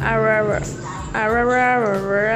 Arara. Arara.